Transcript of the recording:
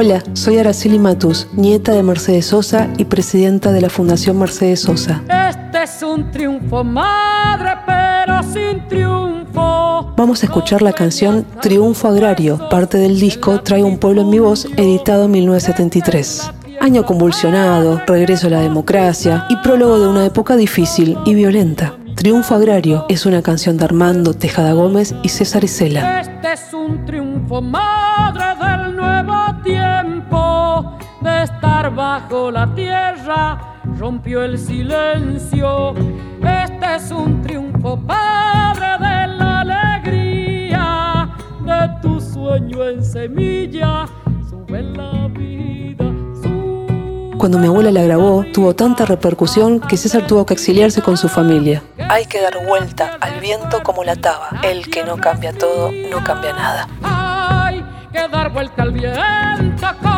Hola, soy Araceli Matus, nieta de Mercedes Sosa y presidenta de la Fundación Mercedes Sosa. Este es un triunfo, madre, pero sin triunfo. Vamos a escuchar la canción Triunfo Agrario, parte del disco Trae un pueblo en mi voz, editado en 1973. Año convulsionado, regreso a la democracia y prólogo de una época difícil y violenta. Triunfo Agrario es una canción de Armando Tejada Gómez y César Isela. Este es un triunfo, madre del nuevo bajo la tierra, rompió el silencio. Este es un triunfo, padre de la alegría, de tu sueño en semilla, sube la vida. Cuando mi abuela la grabó, tuvo tanta repercusión que César tuvo que exiliarse con su familia. Hay que dar vuelta al viento como la taba. El que no cambia todo, no cambia nada. Hay que dar vuelta al viento como